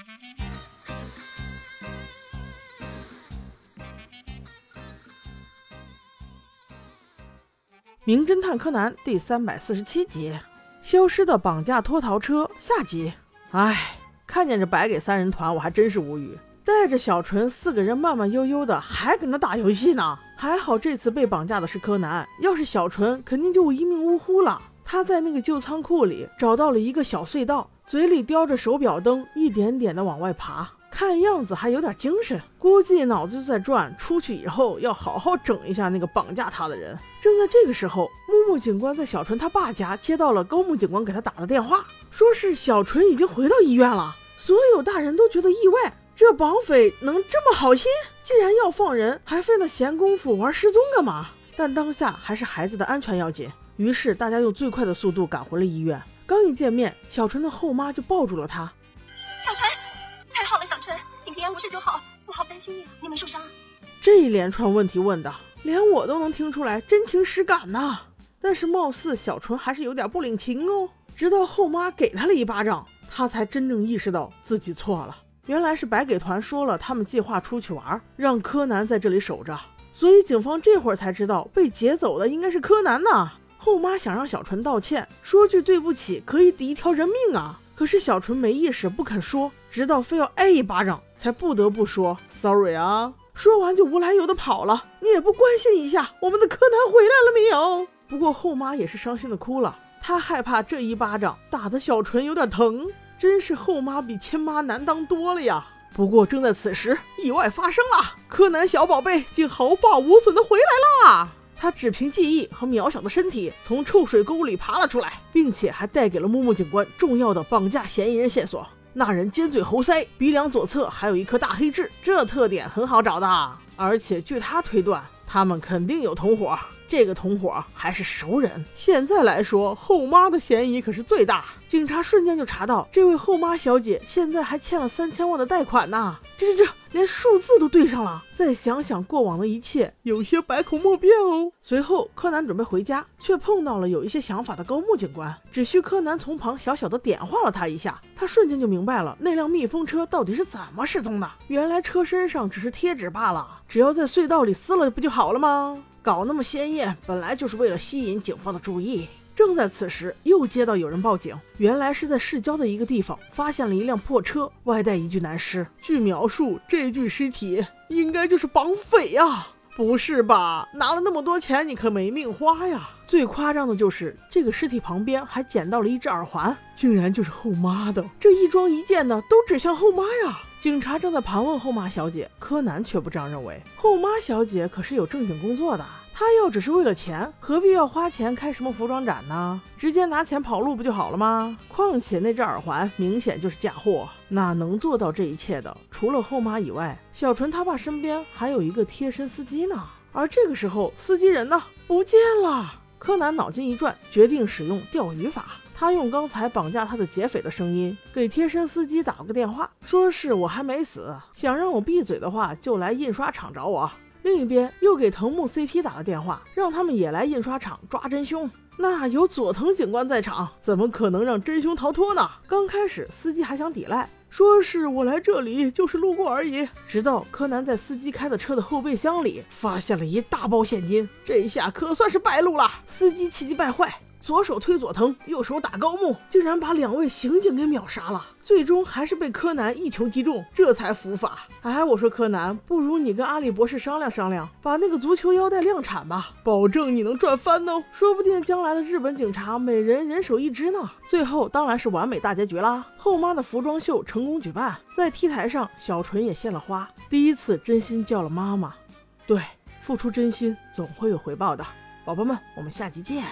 《名侦探柯南》第三百四十七集：消失的绑架脱逃车下集。唉，看见这白给三人团，我还真是无语。带着小纯四个人慢慢悠悠的，还搁那打游戏呢。还好这次被绑架的是柯南，要是小纯，肯定就一命呜呼了。他在那个旧仓库里找到了一个小隧道，嘴里叼着手表灯，一点点的往外爬。看样子还有点精神，估计脑子就在转。出去以后要好好整一下那个绑架他的人。正在这个时候，木木警官在小纯他爸家接到了高木警官给他打的电话，说是小纯已经回到医院了。所有大人都觉得意外，这绑匪能这么好心？既然要放人，还费那闲工夫玩失踪干嘛？但当下还是孩子的安全要紧，于是大家用最快的速度赶回了医院。刚一见面，小纯的后妈就抱住了他。平安无事就好，我好担心你，你没受伤。这一连串问题问的，连我都能听出来真情实感呐。但是貌似小纯还是有点不领情哦。直到后妈给他了一巴掌，他才真正意识到自己错了。原来是白给团说了，他们计划出去玩，让柯南在这里守着。所以警方这会儿才知道，被劫走的应该是柯南呐。后妈想让小纯道歉，说句对不起，可以抵一条人命啊。可是小纯没意识，不肯说，直到非要挨一巴掌。才不得不说 sorry 啊！说完就无来由的跑了。你也不关心一下我们的柯南回来了没有？不过后妈也是伤心的哭了，她害怕这一巴掌打的小纯有点疼。真是后妈比亲妈难当多了呀！不过正在此时，意外发生了，柯南小宝贝竟毫发无损的回来啦！他只凭记忆和渺小的身体从臭水沟里爬了出来，并且还带给了木木警官重要的绑架嫌疑人线索。那人尖嘴猴腮，鼻梁左侧还有一颗大黑痣，这特点很好找的。而且据他推断，他们肯定有同伙。这个同伙还是熟人。现在来说，后妈的嫌疑可是最大。警察瞬间就查到，这位后妈小姐现在还欠了三千万的贷款呢。这这这，连数字都对上了。再想想过往的一切，有些百口莫辩哦。随后，柯南准备回家，却碰到了有一些想法的高木警官。只需柯南从旁小小的点化了他一下，他瞬间就明白了那辆密封车到底是怎么失踪的。原来车身上只是贴纸罢了，只要在隧道里撕了不就好了吗？搞那么鲜艳，本来就是为了吸引警方的注意。正在此时，又接到有人报警，原来是在市郊的一个地方发现了一辆破车，外带一具男尸。据描述，这具尸体应该就是绑匪呀！不是吧？拿了那么多钱，你可没命花呀！最夸张的就是这个尸体旁边还捡到了一只耳环，竟然就是后妈的。这一桩一件的都指向后妈呀！警察正在盘问后妈小姐，柯南却不这样认为。后妈小姐可是有正经工作的，她要只是为了钱，何必要花钱开什么服装展呢？直接拿钱跑路不就好了吗？况且那只耳环明显就是假货，哪能做到这一切的？除了后妈以外，小纯他爸身边还有一个贴身司机呢。而这个时候，司机人呢？不见了。柯南脑筋一转，决定使用钓鱼法。他用刚才绑架他的劫匪的声音给贴身司机打了个电话，说是我还没死，想让我闭嘴的话就来印刷厂找我。另一边又给藤木 CP 打了电话，让他们也来印刷厂抓真凶。那有佐藤警官在场，怎么可能让真凶逃脱呢？刚开始司机还想抵赖，说是我来这里就是路过而已。直到柯南在司机开的车的后备箱里发现了一大包现金，这一下可算是败露了。司机气急败坏。左手推佐藤，右手打高木，竟然把两位刑警给秒杀了。最终还是被柯南一球击中，这才伏法。哎，我说柯南，不如你跟阿笠博士商量商量，把那个足球腰带量产吧，保证你能赚翻哦。说不定将来的日本警察每人人手一支呢。最后当然是完美大结局啦！后妈的服装秀成功举办，在 T 台上，小纯也献了花，第一次真心叫了妈妈。对，付出真心总会有回报的，宝宝们，我们下集见。